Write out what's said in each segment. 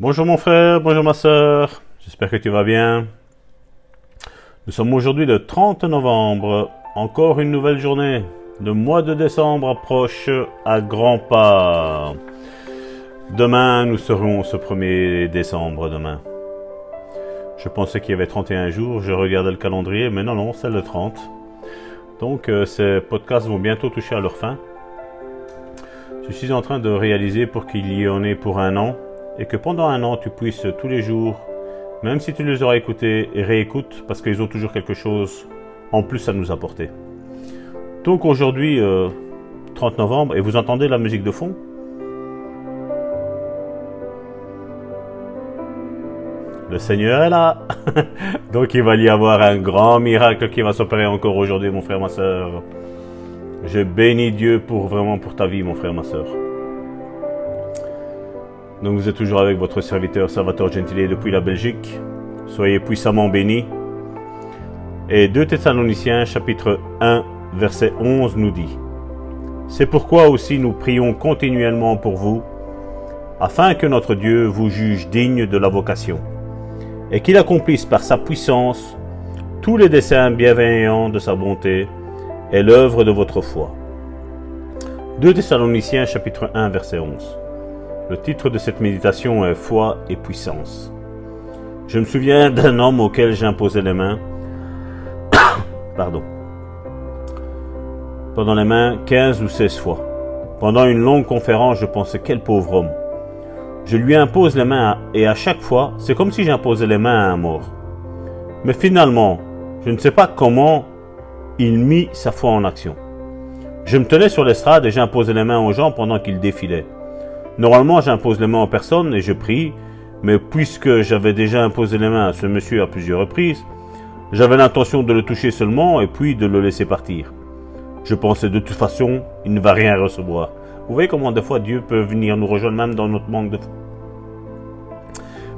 Bonjour mon frère, bonjour ma soeur, j'espère que tu vas bien. Nous sommes aujourd'hui le 30 novembre, encore une nouvelle journée. Le mois de décembre approche à grands pas. Demain, nous serons ce 1er décembre demain. Je pensais qu'il y avait 31 jours, je regardais le calendrier, mais non, non, c'est le 30. Donc euh, ces podcasts vont bientôt toucher à leur fin. Je suis en train de réaliser pour qu'il y en ait pour un an et que pendant un an tu puisses tous les jours, même si tu les auras écoutés, et réécoutes parce qu'ils ont toujours quelque chose en plus à nous apporter. Donc aujourd'hui, 30 euh, novembre, et vous entendez la musique de fond? Le Seigneur est là. Donc il va y avoir un grand miracle qui va s'opérer encore aujourd'hui, mon frère, ma soeur. Je bénis Dieu pour vraiment pour ta vie, mon frère, ma soeur. Donc vous êtes toujours avec votre serviteur Salvatore Gentile depuis la Belgique. Soyez puissamment bénis. Et 2 Thessaloniciens chapitre 1 verset 11 nous dit C'est pourquoi aussi nous prions continuellement pour vous, afin que notre Dieu vous juge digne de la vocation et qu'il accomplisse par sa puissance tous les desseins bienveillants de sa bonté et l'œuvre de votre foi. 2 Thessaloniciens chapitre 1 verset 11. Le titre de cette méditation est Foi et puissance. Je me souviens d'un homme auquel j'imposais les mains. Pardon. Pendant les mains 15 ou 16 fois. Pendant une longue conférence, je pensais quel pauvre homme. Je lui impose les mains et à chaque fois, c'est comme si j'imposais les mains à un mort. Mais finalement, je ne sais pas comment il mit sa foi en action. Je me tenais sur l'estrade et j'imposais les mains aux gens pendant qu'ils défilaient. Normalement, j'impose les mains aux personnes et je prie, mais puisque j'avais déjà imposé les mains à ce monsieur à plusieurs reprises, j'avais l'intention de le toucher seulement et puis de le laisser partir. Je pensais de toute façon, il ne va rien recevoir. Vous voyez comment des fois Dieu peut venir nous rejoindre même dans notre manque de foi.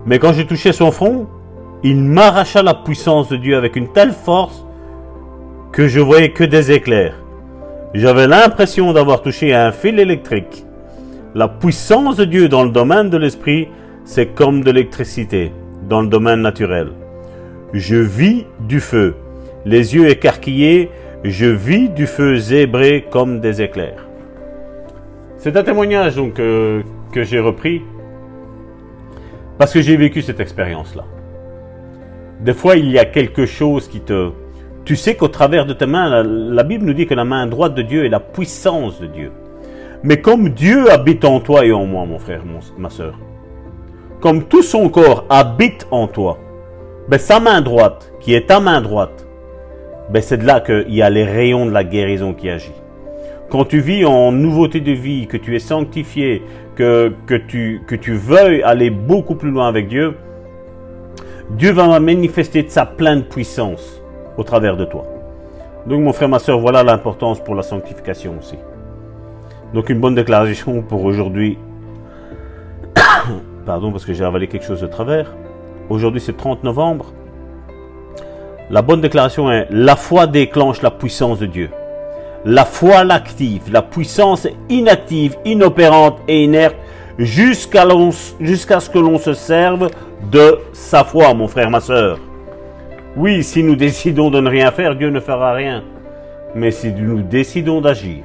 Mais quand j'ai touché son front, il m'arracha la puissance de Dieu avec une telle force que je voyais que des éclairs. J'avais l'impression d'avoir touché un fil électrique. La puissance de Dieu dans le domaine de l'esprit, c'est comme de l'électricité dans le domaine naturel. Je vis du feu. Les yeux écarquillés, je vis du feu zébré comme des éclairs. C'est un témoignage donc euh, que j'ai repris parce que j'ai vécu cette expérience-là. Des fois, il y a quelque chose qui te... Tu sais qu'au travers de tes mains, la, la, Bible nous dit que la main droite de Dieu est la puissance de Dieu. Mais comme Dieu habite en toi et en moi, mon frère, ma soeur, comme tout son corps habite en toi, ben, sa main droite, qui est ta main droite, ben, c'est de là qu'il y a les rayons de la guérison qui agissent. Quand tu vis en nouveauté de vie, que tu es sanctifié, que, que, tu, que tu veuilles aller beaucoup plus loin avec Dieu, Dieu va manifester de sa pleine puissance au travers de toi. Donc mon frère, ma soeur, voilà l'importance pour la sanctification aussi. Donc une bonne déclaration pour aujourd'hui. Pardon parce que j'ai avalé quelque chose de travers. Aujourd'hui c'est 30 novembre. La bonne déclaration est la foi déclenche la puissance de Dieu. La foi l'active, la puissance inactive, inopérante et inerte jusqu'à ce que l'on se serve de sa foi, mon frère, ma soeur. Oui, si nous décidons de ne rien faire, Dieu ne fera rien. Mais si nous décidons d'agir,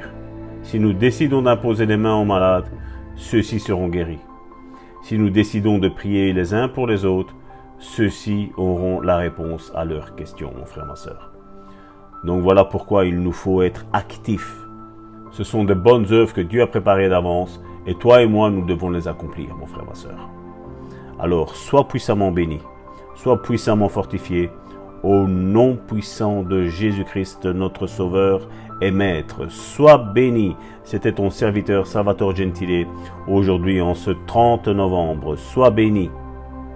si nous décidons d'imposer les mains aux malades, ceux-ci seront guéris. Si nous décidons de prier les uns pour les autres, ceux-ci auront la réponse à leurs questions, mon frère, ma soeur. Donc voilà pourquoi il nous faut être actifs. Ce sont de bonnes œuvres que Dieu a préparées d'avance et toi et moi, nous devons les accomplir, mon frère, ma soeur. Alors, sois puissamment béni, sois puissamment fortifié, au nom puissant de Jésus-Christ, notre Sauveur et Maître. Sois béni. C'était ton serviteur Salvatore Gentile, aujourd'hui en ce 30 novembre. Sois béni.